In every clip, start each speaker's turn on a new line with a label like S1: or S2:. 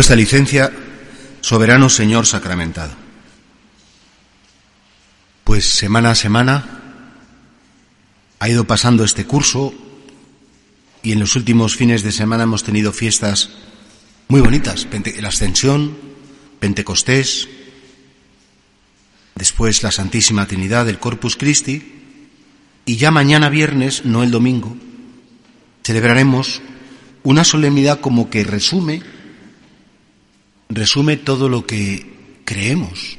S1: Con vuestra licencia, soberano Señor sacramentado. Pues semana a semana ha ido pasando este curso y en los últimos fines de semana hemos tenido fiestas muy bonitas. La Ascensión, Pentecostés, después la Santísima Trinidad, el Corpus Christi y ya mañana viernes, no el domingo, celebraremos una solemnidad como que resume resume todo lo que creemos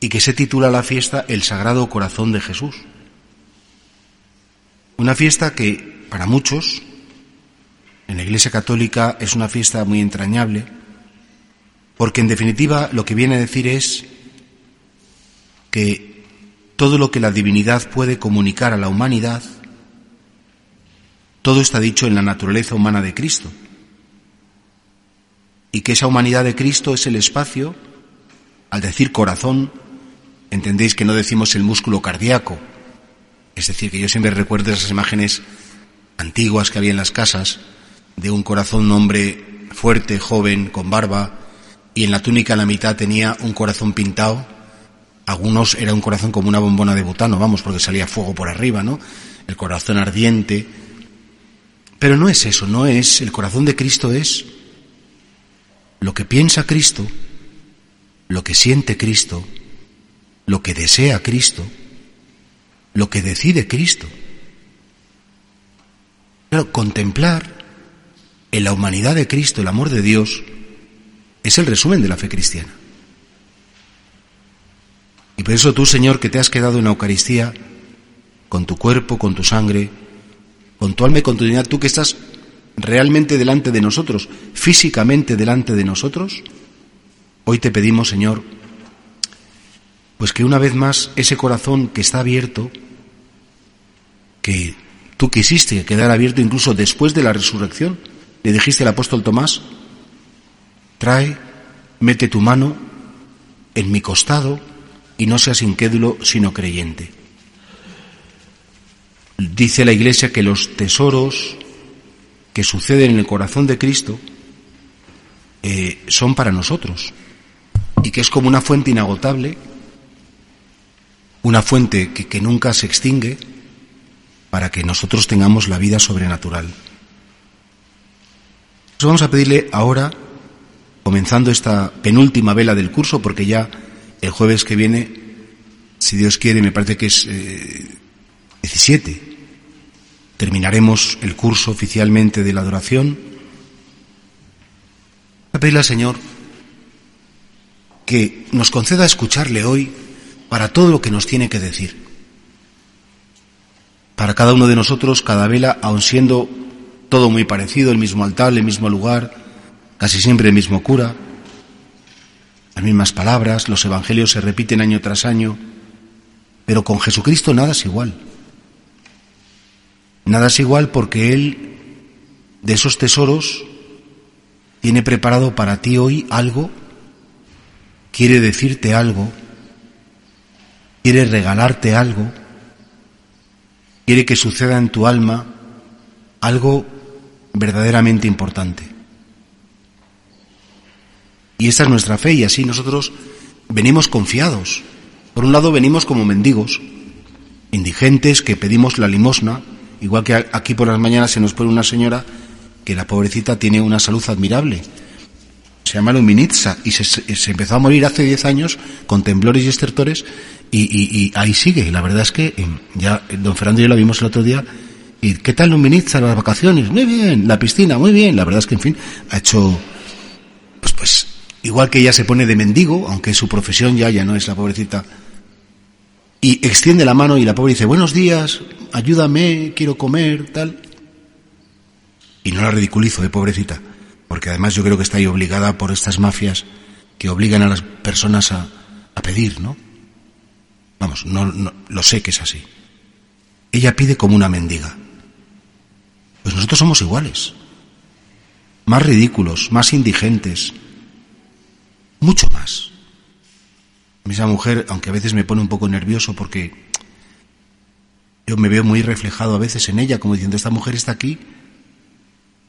S1: y que se titula la fiesta El Sagrado Corazón de Jesús. Una fiesta que para muchos en la Iglesia Católica es una fiesta muy entrañable porque en definitiva lo que viene a decir es que todo lo que la divinidad puede comunicar a la humanidad, todo está dicho en la naturaleza humana de Cristo y que esa humanidad de Cristo es el espacio, al decir corazón, entendéis que no decimos el músculo cardíaco, es decir, que yo siempre recuerdo esas imágenes antiguas que había en las casas de un corazón, hombre fuerte, joven, con barba, y en la túnica en la mitad tenía un corazón pintado. Algunos era un corazón como una bombona de butano, vamos, porque salía fuego por arriba, ¿no? El corazón ardiente. Pero no es eso, no es, el corazón de Cristo es lo que piensa Cristo, lo que siente Cristo, lo que desea Cristo, lo que decide Cristo. Claro, contemplar en la humanidad de Cristo el amor de Dios es el resumen de la fe cristiana. Y por eso tú, Señor, que te has quedado en la Eucaristía, con tu cuerpo, con tu sangre, con tu alma y con tu dignidad, tú que estás realmente delante de nosotros, físicamente delante de nosotros, hoy te pedimos, Señor, pues que una vez más ese corazón que está abierto, que tú quisiste quedar abierto incluso después de la resurrección, le dijiste al apóstol Tomás, trae, mete tu mano en mi costado y no seas incrédulo sino creyente. Dice la Iglesia que los tesoros que suceden en el corazón de Cristo eh, son para nosotros y que es como una fuente inagotable, una fuente que, nunca se extingue para que nosotros tengamos la vida sobrenatural. vamos a pedirle ahora, comenzando esta penúltima vela del curso, porque ya el jueves que viene, si Dios quiere, me parece que es 17, eh, terminaremos el curso oficialmente de la adoración. A pedirle al Señor que nos conceda escucharle hoy para todo lo que nos tiene que decir. Para cada uno de nosotros, cada vela, aun siendo todo muy parecido, el mismo altar, el mismo lugar, casi siempre el mismo cura, las mismas palabras, los evangelios se repiten año tras año, pero con Jesucristo nada es igual. Nada es igual porque Él, de esos tesoros, tiene preparado para ti hoy algo, quiere decirte algo, quiere regalarte algo, quiere que suceda en tu alma algo verdaderamente importante. Y esta es nuestra fe y así nosotros venimos confiados. Por un lado venimos como mendigos, indigentes que pedimos la limosna, Igual que aquí por las mañanas se nos pone una señora que la pobrecita tiene una salud admirable. Se llama Luminitza y se, empezó a morir hace 10 años con temblores y estertores y, ahí sigue. La verdad es que em, ya don Fernando y yo la vimos el otro día. ¿Y qué tal Luminitza las vacaciones? Muy bien, la piscina, muy bien. La verdad es que, en fin, ha hecho, pues, pues, igual que ella se pone de mendigo, aunque su profesión ya, ya no es la pobrecita y extiende la mano y la pobre dice, buenos días, ayúdame, quiero comer, tal. Y no la ridiculizo, de pobrecita, porque además yo creo que está ahí obligada por estas mafias que obligan a las personas a, a pedir, ¿no? Vamos, no, no, lo sé que es así. Ella pide como una mendiga. Pues nosotros somos iguales. Más ridículos, más indigentes, mucho más. Esa mujer, aunque a veces me pone un poco nervioso porque yo me veo muy reflejado a veces en ella, como diciendo, esta mujer está aquí,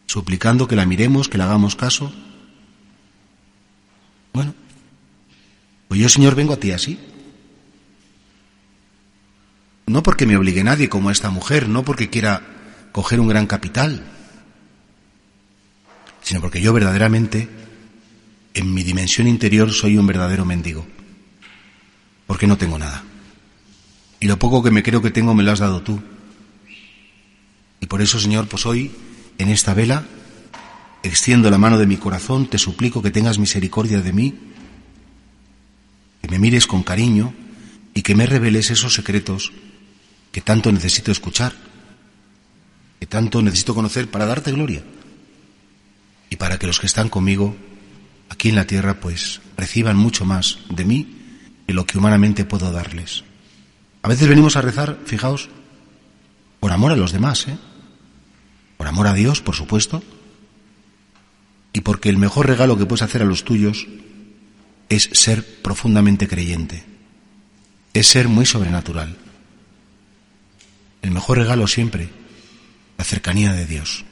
S1: suplicando que la miremos, que le hagamos caso. Bueno, pues yo, Señor, vengo a ti así. No porque me obligue nadie como esta mujer, no porque quiera coger un gran capital, sino porque yo verdaderamente, en mi dimensión interior, soy un verdadero mendigo porque no tengo nada. Y lo poco que me creo que tengo me lo has dado tú. Y por eso, Señor, pues hoy, en esta vela, extiendo la mano de mi corazón, te suplico que tengas misericordia de mí, que me mires con cariño y que me reveles esos secretos que tanto necesito escuchar, que tanto necesito conocer para darte gloria y para que los que están conmigo aquí en la tierra pues reciban mucho más de mí y lo que humanamente puedo darles. A veces venimos a rezar, fijaos, por amor a los demás, ¿eh? por amor a Dios, por supuesto, y porque el mejor regalo que puedes hacer a los tuyos es ser profundamente creyente, es ser muy sobrenatural. El mejor regalo siempre, la cercanía de Dios.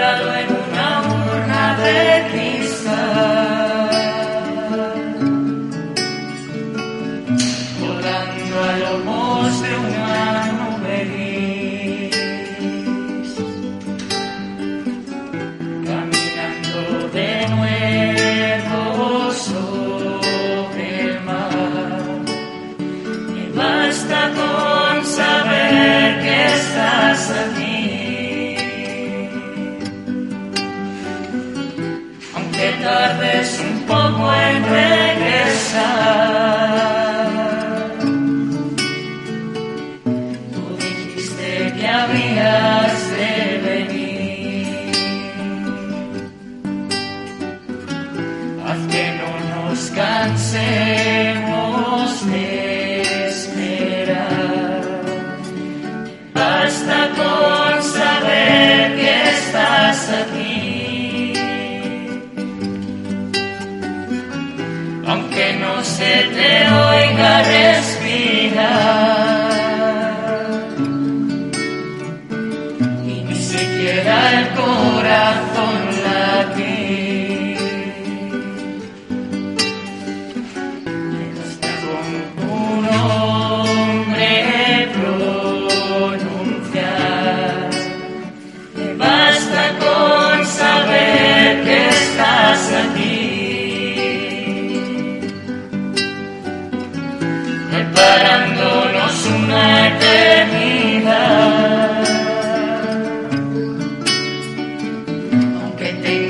S2: Gracias.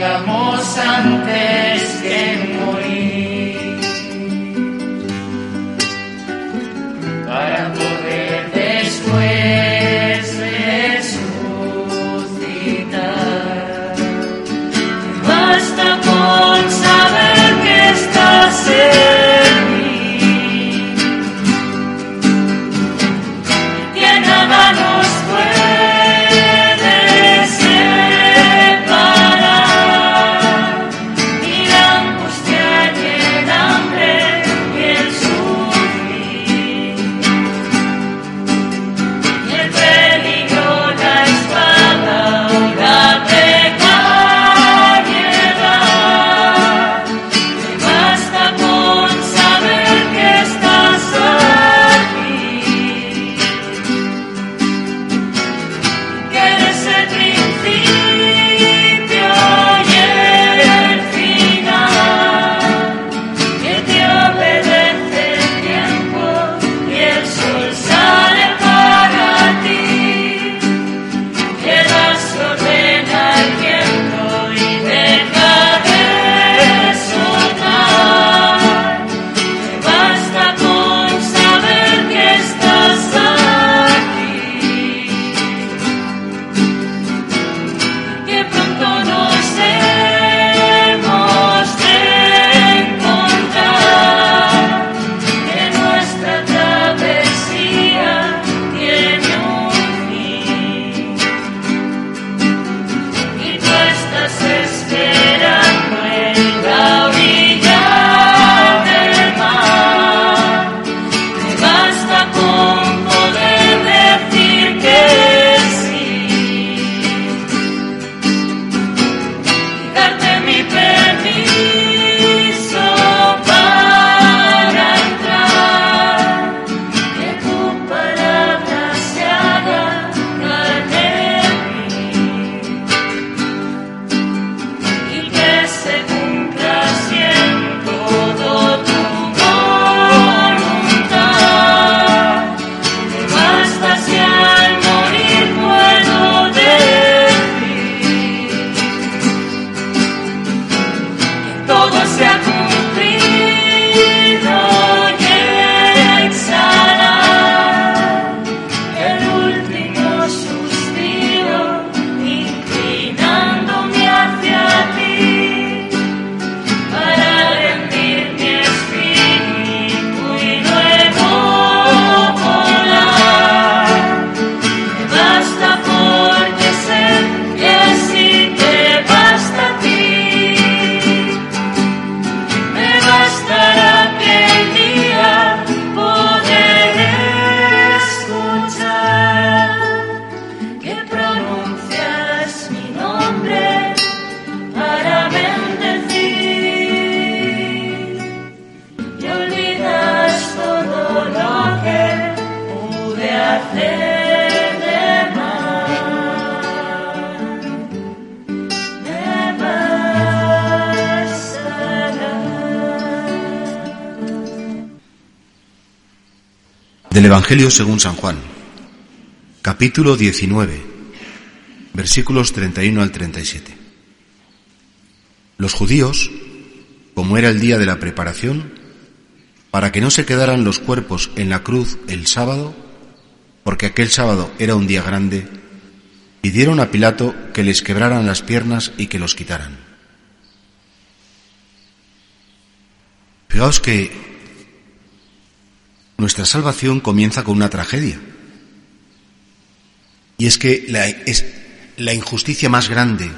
S2: vengamos antes que morir. Del
S1: Evangelio según San Juan, capítulo 19, versículos 31 al 37. Los judíos, como era el día de la preparación, para que no se quedaran los cuerpos en la cruz el sábado, porque aquel sábado era un día grande, pidieron a Pilato que les quebraran las piernas y que los quitaran. Fijaos que nuestra salvación comienza con una tragedia. Y es que la, es la injusticia más grande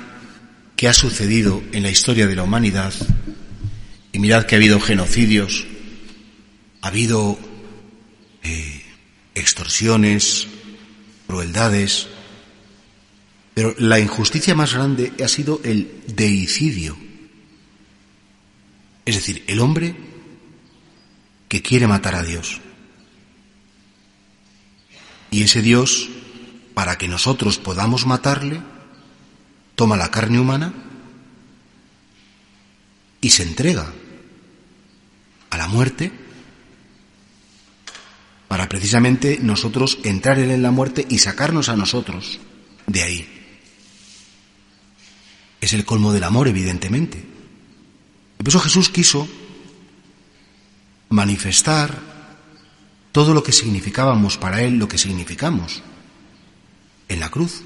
S1: que ha sucedido en la historia de la humanidad. Y mirad que ha habido genocidios, ha habido eh, extorsiones, crueldades, pero la injusticia más grande ha sido el deicidio. Es decir, el hombre que quiere matar a Dios. Y ese Dios, para que nosotros podamos matarle, toma la carne humana y se entrega a la muerte para precisamente nosotros entrar en la muerte y sacarnos a nosotros de ahí. Es el colmo del amor, evidentemente. Por eso Jesús quiso manifestar todo lo que significábamos para Él, lo que significamos en la cruz.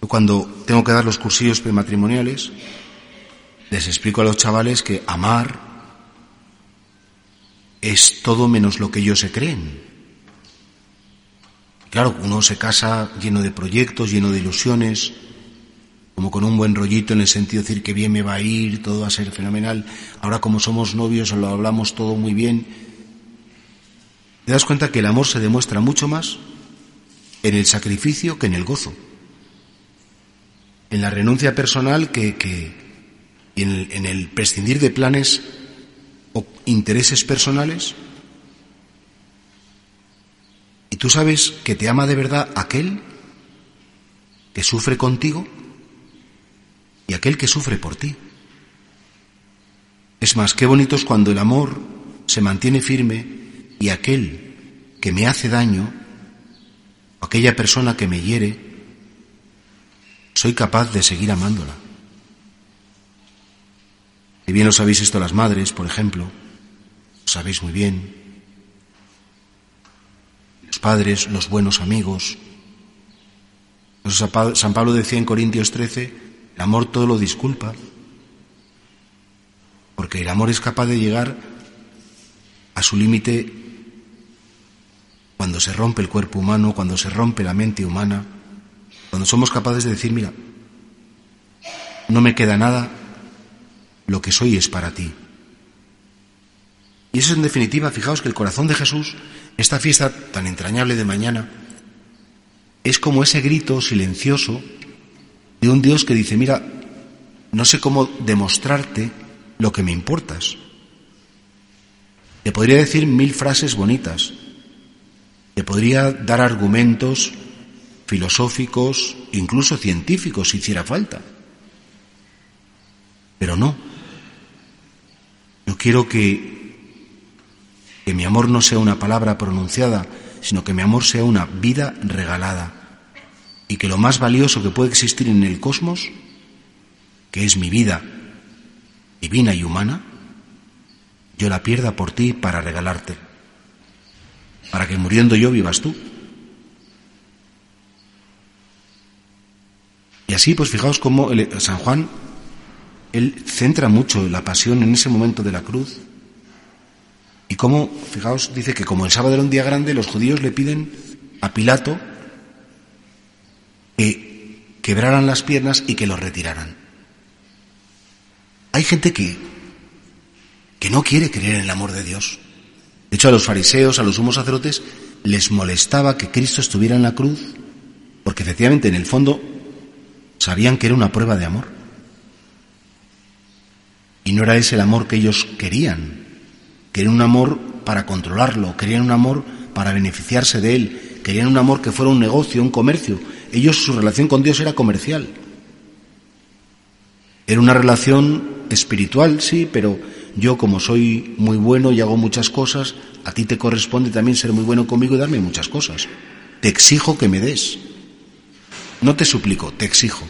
S1: Cuando tengo que dar los cursillos prematrimoniales, les explico a los chavales que amar es todo menos lo que ellos se creen. Claro, uno se casa lleno de proyectos, lleno de ilusiones, como con un buen rollito en el sentido de decir que bien me va a ir, todo va a ser fenomenal. Ahora como somos novios lo hablamos todo muy bien. Te das cuenta que el amor se demuestra mucho más en el sacrificio que en el gozo, en la renuncia personal que, en, el, en el prescindir de planes o intereses personales. Y tú sabes que te ama de verdad aquel que sufre contigo y aquel que sufre por ti. Es más, qué bonito es cuando el amor se mantiene firme y aquel que me hace daño, aquella persona que me hiere, soy capaz de seguir amándola. Y bien lo sabéis esto las madres, por ejemplo, lo sabéis muy bien. Los padres, los buenos amigos. San Pablo decía en Corintios 13, el amor todo lo disculpa, porque el amor es capaz de llegar a su límite cuando se rompe el cuerpo humano, cuando se rompe la mente humana, cuando somos capaces de decir, mira, no me queda nada, lo que soy es para ti. Y eso en definitiva, fijaos que el corazón de Jesús, esta fiesta tan entrañable de mañana, es como ese grito silencioso de un Dios que dice, mira, no sé cómo demostrarte lo que me importas. Te podría decir mil frases bonitas, te podría dar argumentos filosóficos, incluso científicos, si hiciera falta. Pero no, yo quiero que, que mi amor no sea una palabra pronunciada, sino que mi amor sea una vida regalada. Y que lo más valioso que puede existir en el cosmos, que es mi vida divina y humana, yo la pierda por ti para regalarte, para que muriendo yo vivas tú. Y así, pues fijaos cómo San Juan él centra mucho la pasión en ese momento de la cruz. Y cómo, fijaos, dice que como el sábado era un día grande, los judíos le piden a Pilato que quebraran las piernas y que los retiraran. Hay gente que, que no quiere creer en el amor de Dios. De hecho, a los fariseos, a los sumos sacerdotes, les molestaba que Cristo estuviera en la cruz, porque efectivamente en el fondo sabían que era una prueba de amor. Y no era ese el amor que ellos querían. Querían un amor para controlarlo, querían un amor para beneficiarse de él, querían un amor que fuera un negocio, un comercio. Ellos, su relación con Dios era comercial. Era una relación espiritual, sí, pero yo como soy muy bueno y hago muchas cosas, a ti te corresponde también ser muy bueno conmigo y darme muchas cosas. Te exijo que me des. No te suplico, te exijo.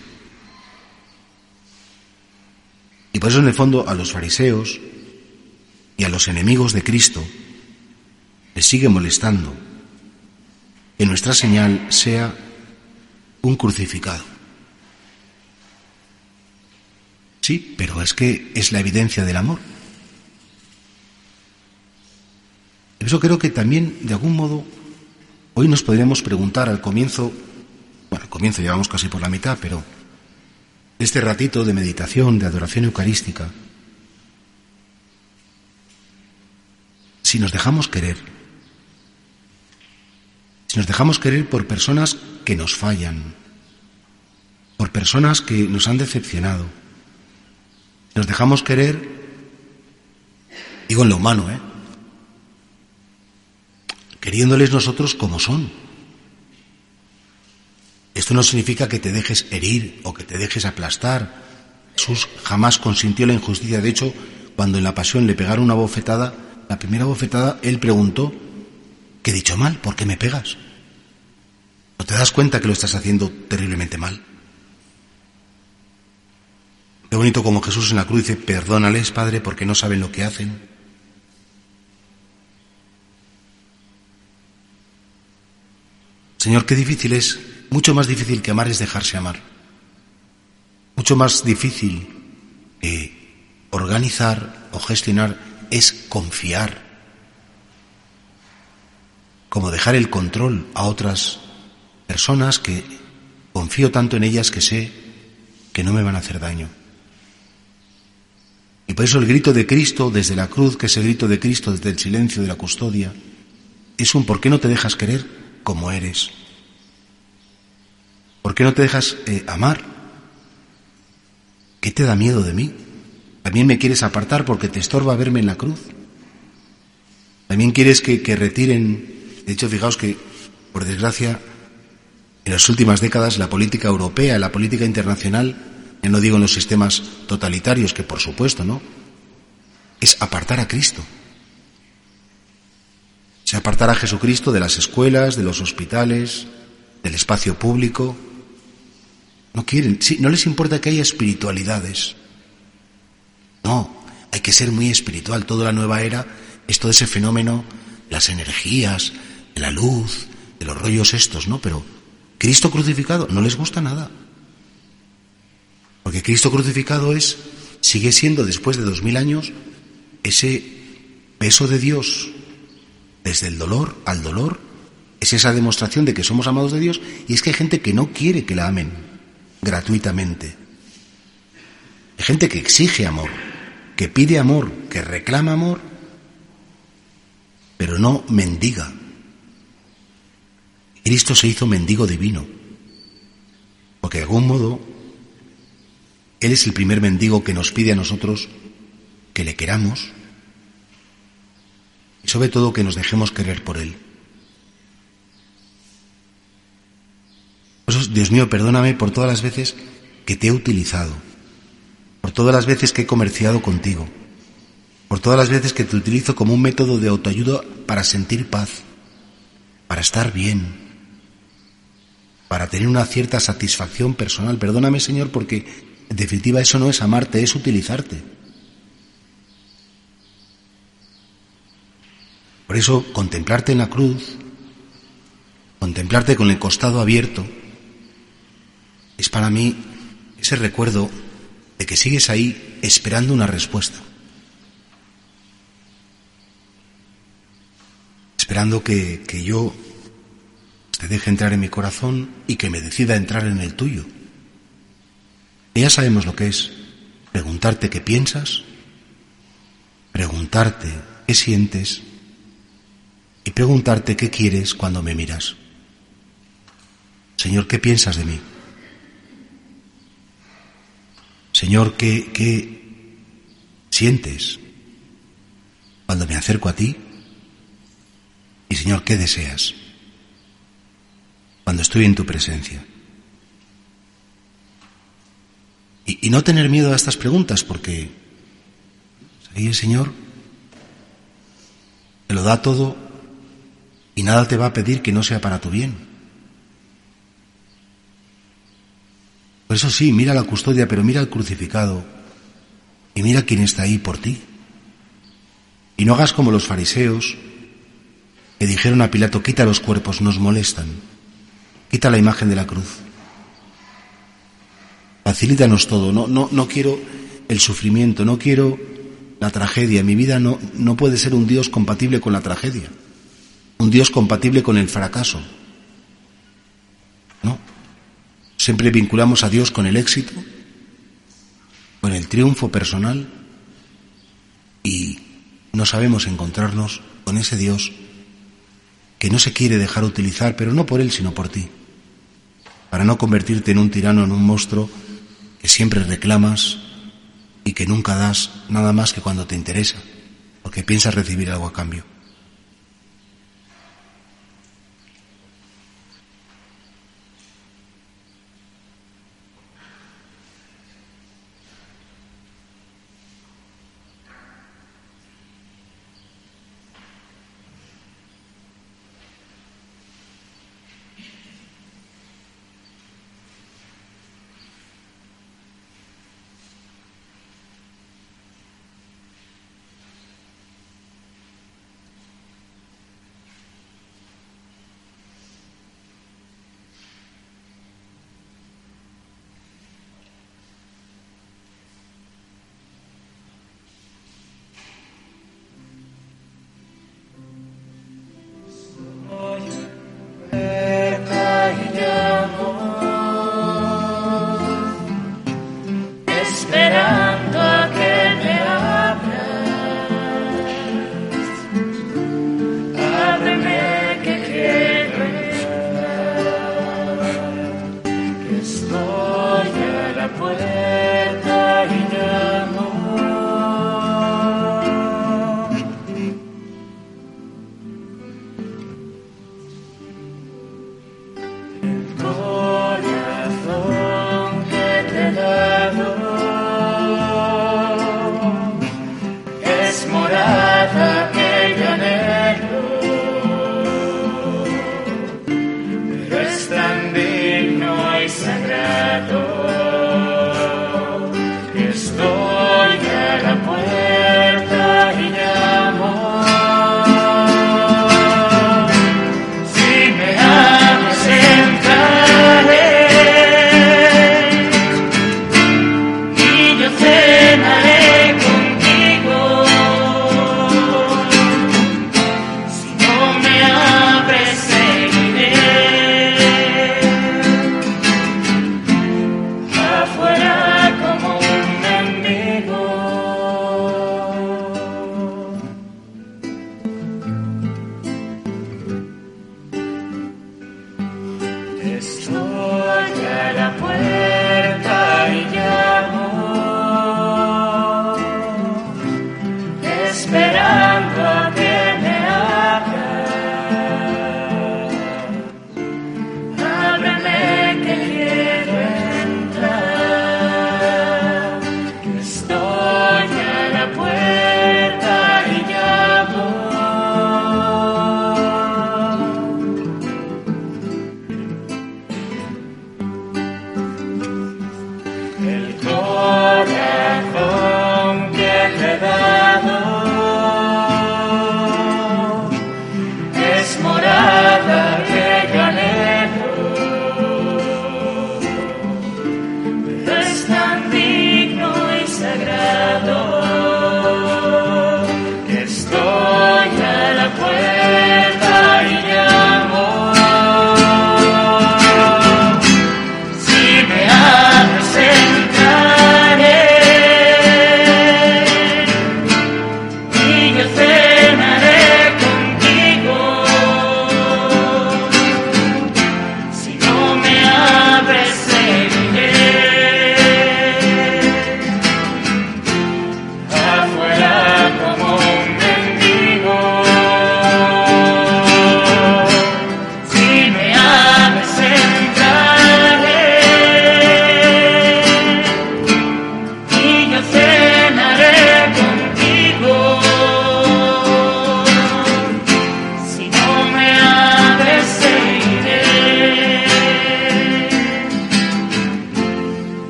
S1: Y por eso en el fondo a los fariseos y a los enemigos de Cristo les sigue molestando que nuestra señal sea un crucificado. Sí, pero es que es la evidencia del amor. Eso creo que también, de algún modo, hoy nos podríamos preguntar al comienzo, bueno, al comienzo llevamos casi por la mitad, pero este ratito de meditación, de adoración eucarística, si nos dejamos querer, si nos dejamos querer por personas que nos fallan, por personas que nos han decepcionado, nos dejamos querer, digo en lo humano, ¿eh? Queriéndoles nosotros como son. Esto no significa que te dejes herir o que te dejes aplastar. Jesús jamás consintió la injusticia. De hecho, cuando en la pasión le pegaron una bofetada, la primera bofetada, él preguntó, ¿qué he dicho mal? ¿Por qué me pegas? ¿No te das cuenta que lo estás haciendo terriblemente mal? Qué bonito como Jesús en la cruz dice, perdónales, Padre, porque no saben lo que hacen. Señor, qué difícil es, mucho más difícil que amar es dejarse amar. Mucho más difícil que organizar o gestionar es confiar. Como dejar el control a otras personas que confío tanto en ellas que sé que no me van a hacer daño. Y por eso el grito de Cristo desde la cruz, que es el grito de Cristo desde el silencio de la custodia, es un ¿por qué no te dejas querer como eres? ¿Por qué no te dejas eh, amar? ¿Qué te da miedo de mí? ¿También me quieres apartar porque te estorba verme en la cruz? ¿También quieres que, que retiren? De hecho, fijaos que, por desgracia, en las últimas décadas la política europea, la política internacional, ya no digo en los sistemas totalitarios, que por supuesto, ¿no? Es apartar a Cristo. Se apartar a Jesucristo de las escuelas, de los hospitales, del espacio público. No quieren, sí, no les importa que haya espiritualidades. No, hay que ser muy espiritual. Toda la nueva era es todo ese fenómeno, las energías, la luz, de los rollos estos, ¿no? Pero Cristo crucificado no les gusta nada. Porque Cristo crucificado es, sigue siendo después de dos mil años, ese peso de Dios desde el dolor al dolor, es esa demostración de que somos amados de Dios y es que hay gente que no quiere que la amen gratuitamente. Hay gente que exige amor, que pide amor, que reclama amor, pero no mendiga. Cristo se hizo mendigo divino, porque de algún modo él es el primer mendigo que nos pide a nosotros que le queramos y sobre todo que nos dejemos querer por Él. Dios mío, perdóname por todas las veces que te he utilizado, por todas las veces que he comerciado contigo, por todas las veces que te utilizo como un método de autoayuda para sentir paz, para estar bien, para tener una cierta satisfacción personal. Perdóname, Señor, porque en definitiva, eso no es amarte, es utilizarte. Por eso, contemplarte en la cruz, contemplarte con el costado abierto, es para mí ese recuerdo de que sigues ahí esperando una respuesta. Esperando que, que yo te deje entrar en mi corazón y que me decida entrar en el tuyo ya sabemos lo que es preguntarte qué piensas, preguntarte qué sientes y preguntarte qué quieres cuando me miras. Señor, ¿qué piensas de mí? Señor, ¿qué, qué sientes cuando me acerco a ti? Y Señor, ¿qué deseas cuando estoy en tu presencia? Y, no tener miedo a estas preguntas, porque el Señor te lo da todo y nada te va a pedir que no sea para tu bien. Por eso sí, mira la custodia, pero mira el crucificado y mira quién está ahí por ti. Y no hagas como los fariseos que dijeron a Pilato, quita los cuerpos, nos molestan, quita la imagen de la cruz. Facilítanos todo. No, no, no quiero el sufrimiento, no quiero
S2: la tragedia. Mi vida no, no puede ser un Dios compatible con la tragedia, un Dios compatible con el fracaso. No. Siempre vinculamos a Dios con el éxito, con el triunfo personal y no sabemos encontrarnos con ese Dios que no se quiere dejar utilizar, pero no por Él, sino por ti, para no convertirte en un tirano, en un monstruo que siempre reclamas y que nunca das nada más que cuando te interesa, porque piensas recibir algo a cambio.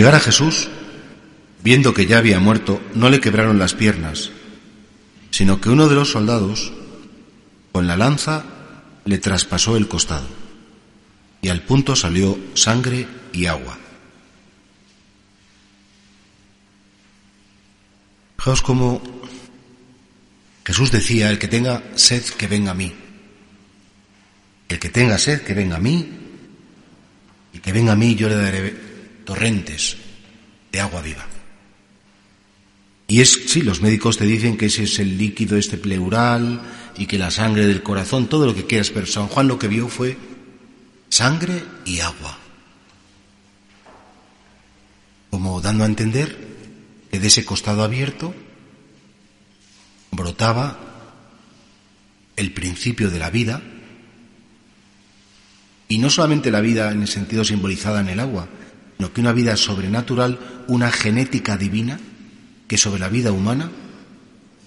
S1: Llegar a Jesús, viendo que ya había muerto, no le quebraron las piernas, sino que uno de los soldados, con la lanza, le traspasó el costado, y al punto salió sangre y agua. Fijaos cómo Jesús decía, el que tenga sed, que venga a mí. El que tenga sed, que venga a mí. Y que venga a mí, yo le daré torrentes de agua viva. Y es, sí, los médicos te dicen que ese es el líquido este pleural y que la sangre del corazón, todo lo que quieras, pero San Juan lo que vio fue sangre y agua. Como dando a entender que de ese costado abierto brotaba el principio de la vida, y no solamente la vida en el sentido simbolizada en el agua, sino que una vida sobrenatural, una genética divina, que sobre la vida humana,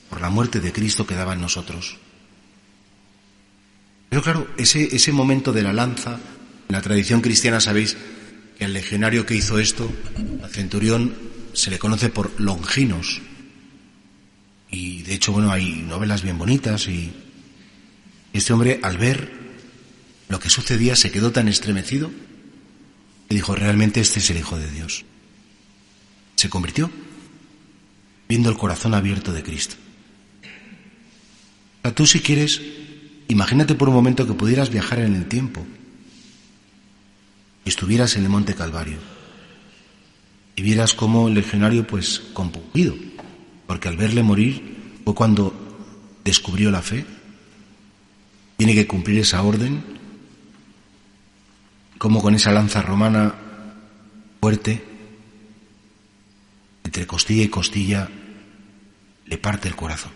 S1: por la muerte de Cristo quedaba en nosotros. Pero claro, ese, ese momento de la lanza, en la tradición cristiana sabéis que al legionario que hizo esto, al centurión, se le conoce por Longinos. Y de hecho, bueno, hay novelas bien bonitas y este hombre al ver lo que sucedía se quedó tan estremecido que dijo, realmente este es el Hijo de Dios. Se convirtió viendo el corazón abierto de Cristo. O tú si quieres, imagínate por un momento que pudieras viajar en el tiempo y estuvieras en el Monte Calvario y vieras cómo el legionario pues compungido, porque al verle morir fue cuando descubrió la fe, tiene que cumplir esa orden, como con esa lanza romana fuerte entre costilla y costilla, le parte el corazón.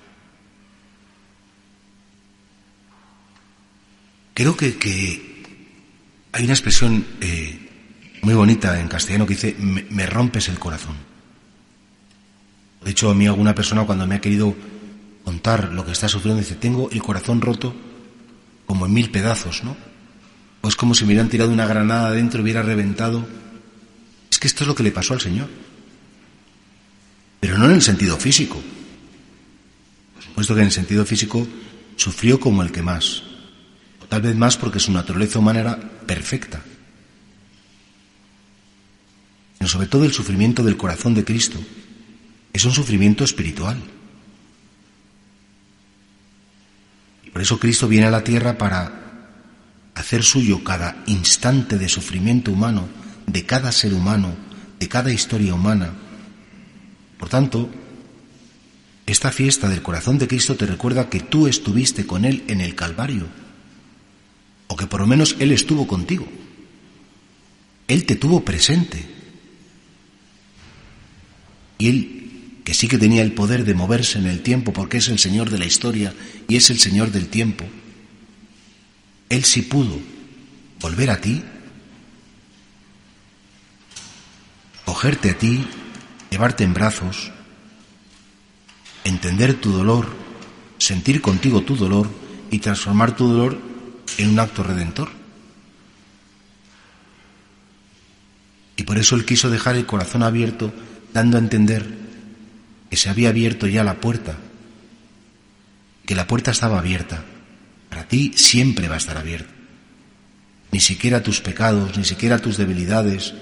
S1: Creo que, hay una expresión eh, muy bonita en castellano que dice, me, rompes el corazón. De hecho, a mí alguna persona cuando me ha querido contar lo que está sufriendo dice, tengo el corazón roto como en mil pedazos, ¿no? O es como si me hubieran tirado una granada adentro y hubiera reventado. Es que esto es lo que le pasó al Señor pero no en el sentido físico. Por supuesto que en el sentido físico sufrió como el que más, o tal vez más porque su naturaleza humana era perfecta. Pero sobre todo el sufrimiento del corazón de Cristo es un sufrimiento espiritual. Y por eso Cristo viene a la tierra para hacer suyo cada instante de sufrimiento humano, de cada ser humano, de cada historia humana, por tanto, esta fiesta del corazón de Cristo te recuerda que tú estuviste con Él en el Calvario, o que por lo menos Él estuvo contigo. Él te tuvo presente. Y Él, que sí que tenía el poder de moverse en el tiempo porque es el Señor de la historia y es el Señor del tiempo, Él sí pudo volver a ti, cogerte a ti llevarte en brazos, entender tu dolor, sentir contigo tu dolor y transformar tu dolor en un acto redentor. Y por eso Él quiso dejar el corazón abierto, dando a entender que se había abierto ya la puerta, que la puerta estaba abierta. Para ti siempre va a estar abierta. Ni siquiera tus pecados, ni siquiera tus debilidades,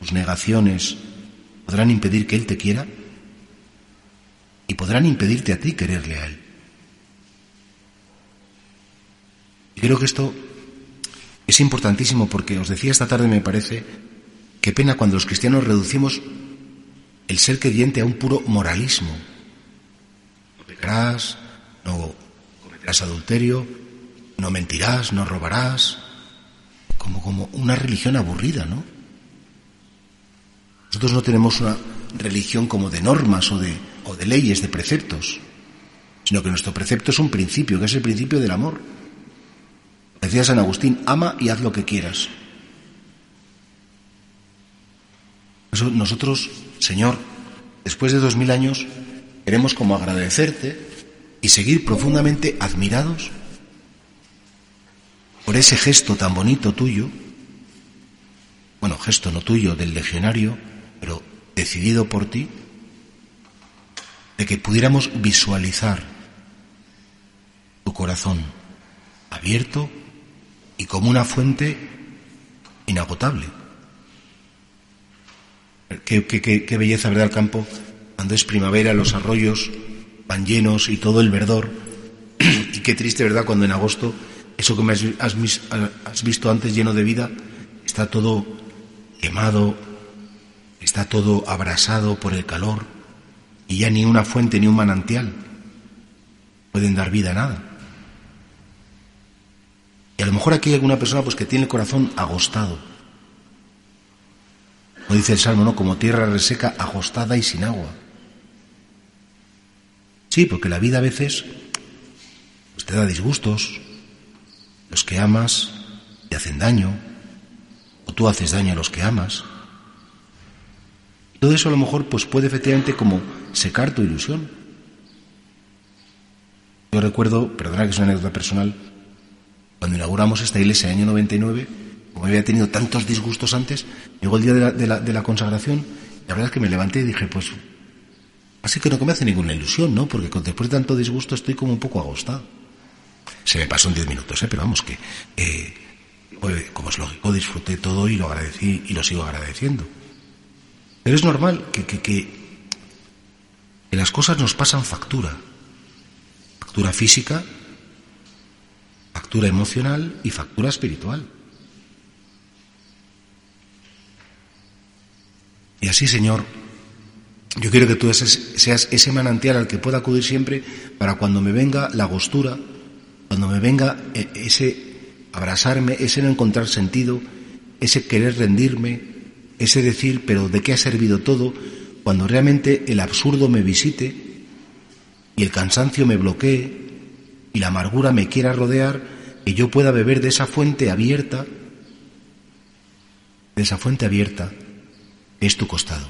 S1: tus negaciones, podrán impedir que Él te quiera y podrán impedirte a ti quererle a Él. Y creo que esto es importantísimo porque os decía esta tarde, me parece, qué pena cuando los cristianos reducimos el ser creyente a un puro moralismo. No pecarás, no cometerás adulterio, no mentirás, no robarás, como, como una religión aburrida, ¿no? Nosotros no tenemos una religión como de normas o de, o de leyes, de preceptos, sino que nuestro precepto es un principio, que es el principio del amor. Decía San Agustín, ama y haz lo que quieras. nosotros, Señor, después de dos mil años, queremos como agradecerte y seguir profundamente admirados por ese gesto tan bonito tuyo, bueno, gesto no tuyo, del legionario, pero decidido por ti, de que pudiéramos visualizar tu corazón abierto y como una fuente inagotable. Qué, belleza, ¿verdad? El campo, cuando es primavera, los arroyos van llenos y todo el verdor. Y qué triste, ¿verdad? Cuando en agosto, eso que me has, visto antes lleno de vida, está todo quemado, está todo abrasado por el calor y ya ni una fuente ni un manantial pueden dar vida a nada. Y a lo mejor aquí hay alguna persona pues que tiene el corazón agostado. Como dice el Salmo, ¿no? Como tierra reseca, agostada y sin agua. Sí, porque la vida a veces pues, te da disgustos. Los que amas te hacen daño. O tú haces daño a los que amas. Todo eso a lo mejor pues puede efectivamente como secar tu ilusión. Yo recuerdo, perdona que es una anécdota personal, cuando inauguramos esta iglesia en el año 99, como había tenido tantos disgustos antes, llegó el día de la, de la, consagración y la verdad es que me levanté y dije, pues, así que no me hace ninguna ilusión, ¿no? Porque después de tanto disgusto estoy como un poco agostado. Se me pasó en diez minutos, ¿eh? Pero vamos, que, eh, como es lógico, disfruté todo y lo agradecí y lo sigo agradeciendo. Pero es normal que, que, que, las cosas nos pasan factura. Factura física, factura emocional y factura espiritual. Y así, Señor, yo quiero que tú seas ese manantial al que pueda acudir siempre para cuando me venga la agostura, cuando me venga e, ese abrazarme, ese no encontrar sentido, ese querer rendirme, ese decir, pero ¿de qué ha servido todo? Cuando realmente el absurdo me visite y el cansancio me bloquee y la amargura me quiera rodear, que yo pueda beber de esa fuente abierta, de esa fuente abierta, es tu costado.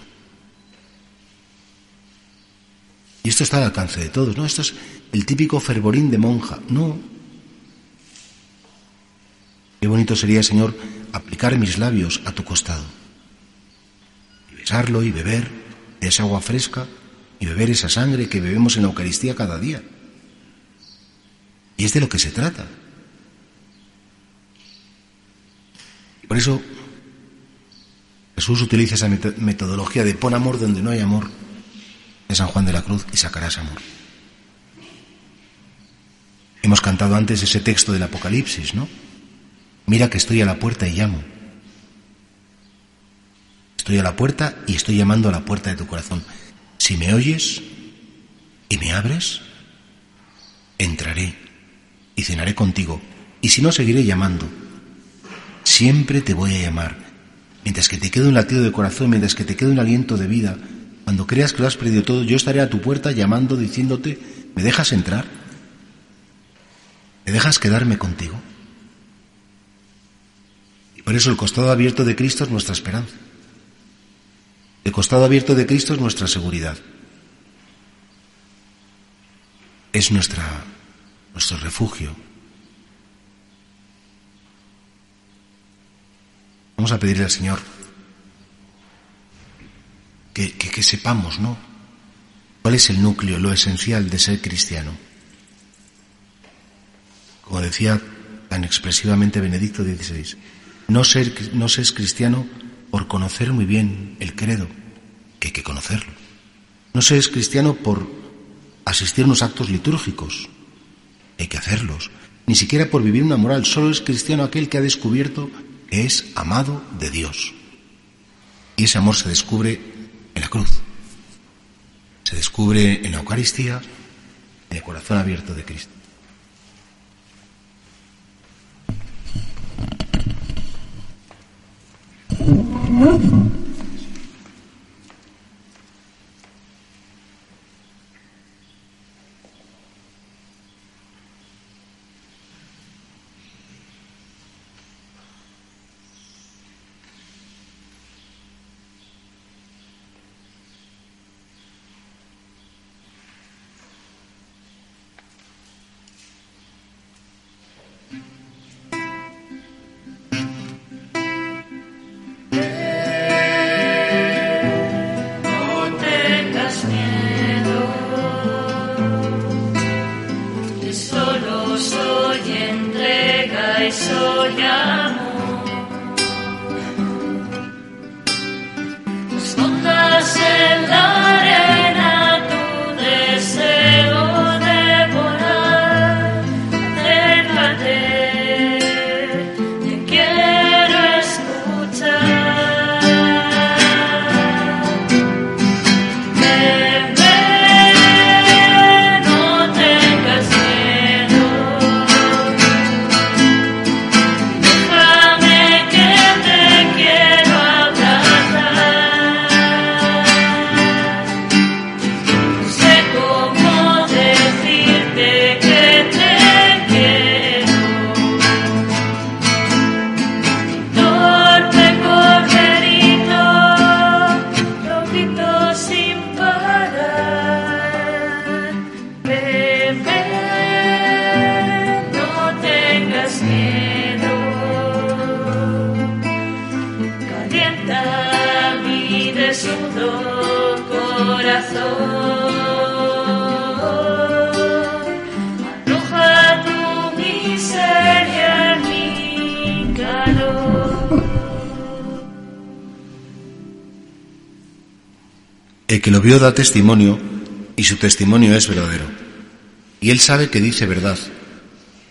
S1: Y esto está al alcance de todos, ¿no? Esto es el típico fervorín de monja. No. Qué bonito sería, Señor, aplicar mis labios a tu costado. Y besarlo y beber esa agua fresca y beber esa sangre que bebemos en la Eucaristía cada día. Y es de lo que se trata. Y por eso Jesús utiliza esa metodología de pon amor donde no hay amor de San Juan de la Cruz y sacarás amor. Hemos cantado antes ese texto del Apocalipsis, ¿no? Mira que estoy a la puerta y llamo. Estoy a la puerta y estoy llamando a la puerta de tu corazón. Si me oyes y me abres, entraré y cenaré contigo. Y si no, seguiré llamando. Siempre te voy a llamar. Mientras que te quede un latido de corazón, mientras que te quede un aliento de vida, cuando creas que lo has perdido todo, yo estaré a tu puerta llamando, diciéndote, ¿me dejas entrar? ¿Me dejas quedarme contigo? Por eso el costado abierto de Cristo es nuestra esperanza. El costado abierto de Cristo es nuestra seguridad. Es nuestra, nuestro refugio. Vamos a pedirle al Señor que, que, sepamos, ¿no? ¿Cuál es el núcleo, lo esencial de ser cristiano? Como decía tan expresivamente Benedicto XVI, no ser, no ser cristiano por conocer muy bien el credo, que hay que conocerlo. No se es cristiano por asistir a unos actos litúrgicos, hay que hacerlos. Ni siquiera por vivir una moral, solo es cristiano aquel que ha descubierto que es amado de Dios. Y ese amor se descubre en la cruz, se descubre en la Eucaristía, en el corazón abierto de Cristo. Mm-hmm. Vio da testimonio y su testimonio es verdadero. Y él sabe que dice verdad,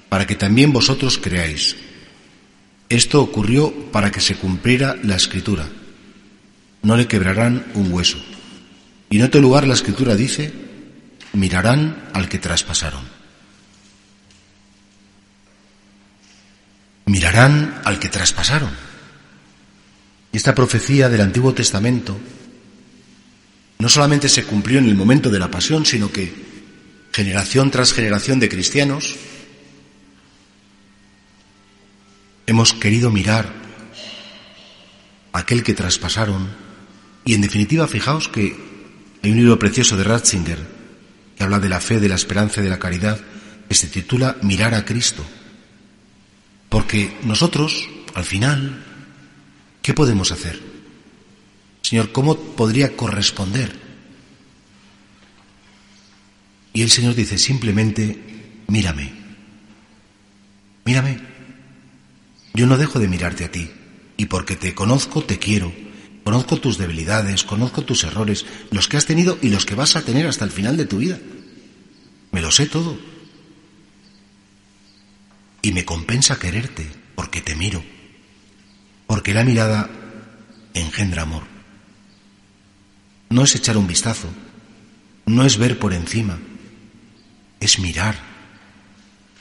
S1: para que también vosotros creáis. Esto ocurrió para que se cumpliera la escritura. No le quebrarán un hueso. Y en otro lugar la escritura dice, mirarán al que traspasaron. Mirarán al que traspasaron. Y esta profecía del Antiguo Testamento no solamente se cumplió en el momento de la pasión, sino que generación tras generación de cristianos hemos querido mirar a aquel que traspasaron y en definitiva fijaos que hay un libro precioso de Ratzinger que habla de la fe, de la esperanza y de la caridad que se titula Mirar a Cristo. Porque nosotros, al final, ¿qué podemos hacer? Señor, ¿cómo podría corresponder? Y el Señor dice simplemente, mírame, mírame. Yo no dejo de mirarte a ti, y porque te conozco, te quiero. Conozco tus debilidades, conozco tus errores, los que has tenido y los que vas a tener hasta el final de tu vida. Me lo sé todo. Y me compensa quererte, porque te miro, porque la mirada engendra amor no es echar un vistazo, no es ver por encima, es mirar.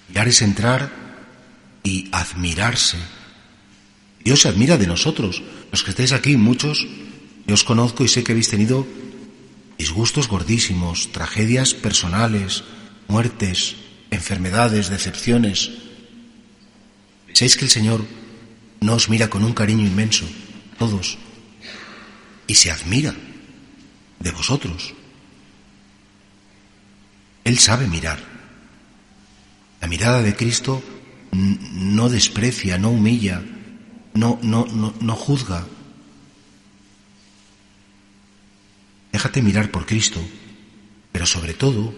S1: Mirar es entrar y admirarse. Dios se admira de nosotros. Los que estáis aquí, muchos, yo os conozco y sé que habéis tenido disgustos gordísimos, tragedias personales, muertes, enfermedades, decepciones. Pensáis que el Señor no os mira con un cariño inmenso, todos, y se admira de vosotros. Él sabe mirar. La mirada de Cristo no desprecia, no humilla, no, no, no, no juzga. Déjate mirar por Cristo, pero sobre todo,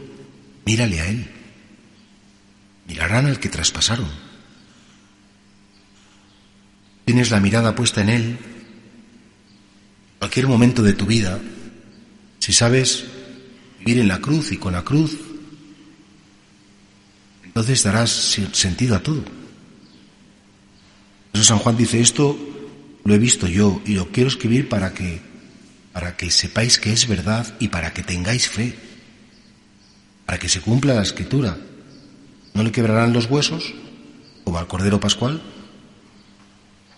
S1: mírale a Él. Mirarán al que traspasaron. Tienes la mirada puesta en Él. Cualquier momento de tu vida, si sabes vivir en la cruz y con la cruz, entonces darás sentido a todo. Eso San Juan dice esto lo he visto yo y lo quiero escribir para que para que sepáis que es verdad y para que tengáis fe, para que se cumpla la escritura. ¿No le quebrarán los huesos como al Cordero Pascual?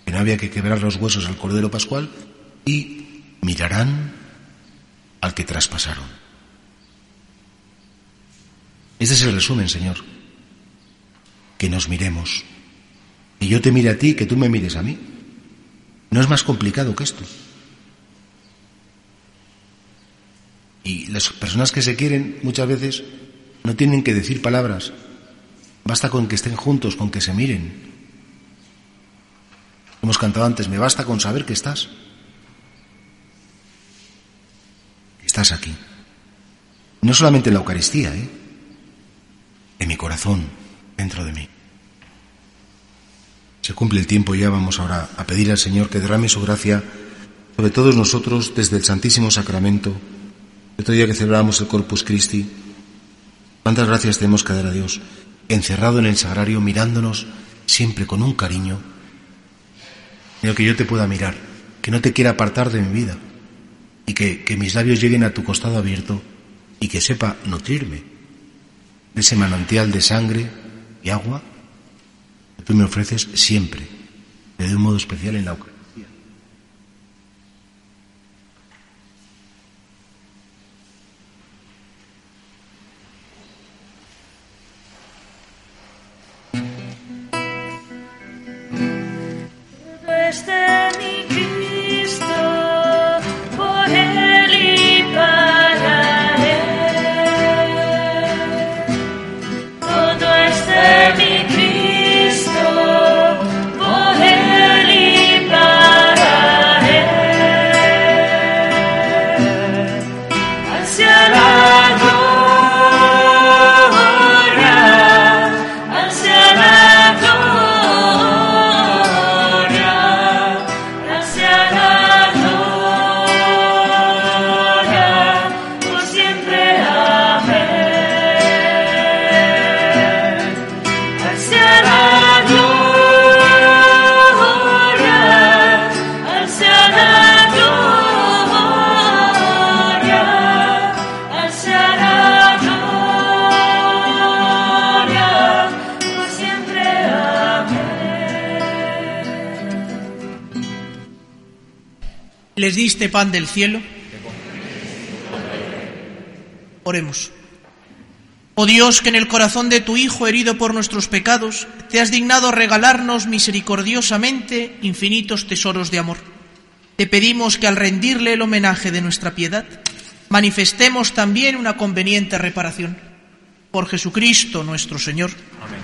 S1: Que no había que quebrar los huesos al Cordero Pascual y mirarán al que traspasaron. Este es el resumen, Señor. Que nos miremos. Y yo te mire a ti, que tú me mires a mí. No es más complicado que esto. Y las personas que se quieren muchas veces no tienen que decir palabras. Basta con que estén juntos, con que se miren. Hemos cantado antes, me basta con saber que estás. Estás aquí. No solamente en la Eucaristía, ¿eh? En mi corazón, dentro de mí.
S2: Se cumple el tiempo ya, vamos ahora a pedir al Señor que derrame su gracia sobre todos nosotros desde el Santísimo Sacramento, el día que celebramos el Corpus Christi. Cuántas gracias tenemos que dar a Dios, encerrado en el sagrario, mirándonos siempre con un cariño, sino que yo te pueda mirar, que no te quiera apartar de mi vida y que, que mis labios lleguen a tu costado abierto y que sepa nutrirme de ese manantial de sangre y agua que tú me ofreces siempre, de un modo especial en la Eucaristía.
S3: Diste pan del cielo. Oremos. Oh Dios, que en el corazón de tu Hijo herido por nuestros pecados, te has dignado regalarnos misericordiosamente infinitos tesoros de amor. Te pedimos que al rendirle el homenaje de nuestra piedad, manifestemos también una conveniente reparación. Por Jesucristo nuestro Señor.
S4: ante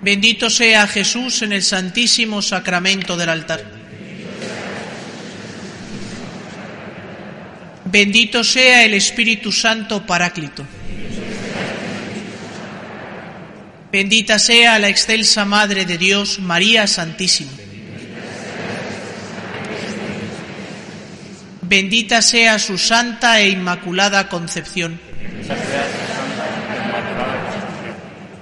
S3: Bendito sea Jesús en el santísimo sacramento del altar. Bendito sea el Espíritu Santo Paráclito. Bendita sea la excelsa Madre de Dios, María Santísima. Bendita sea su santa e inmaculada concepción.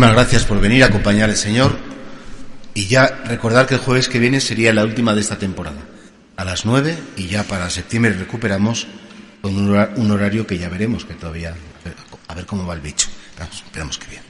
S2: muchísimas gracias por venir a acompañar al Señor y ya recordar que el jueves que viene sería la última de esta temporada, a las 9 y ya para septiembre recuperamos con un hora- un horario que ya veremos, que todavía, a ver, cómo va el bicho. Esperamos que bien.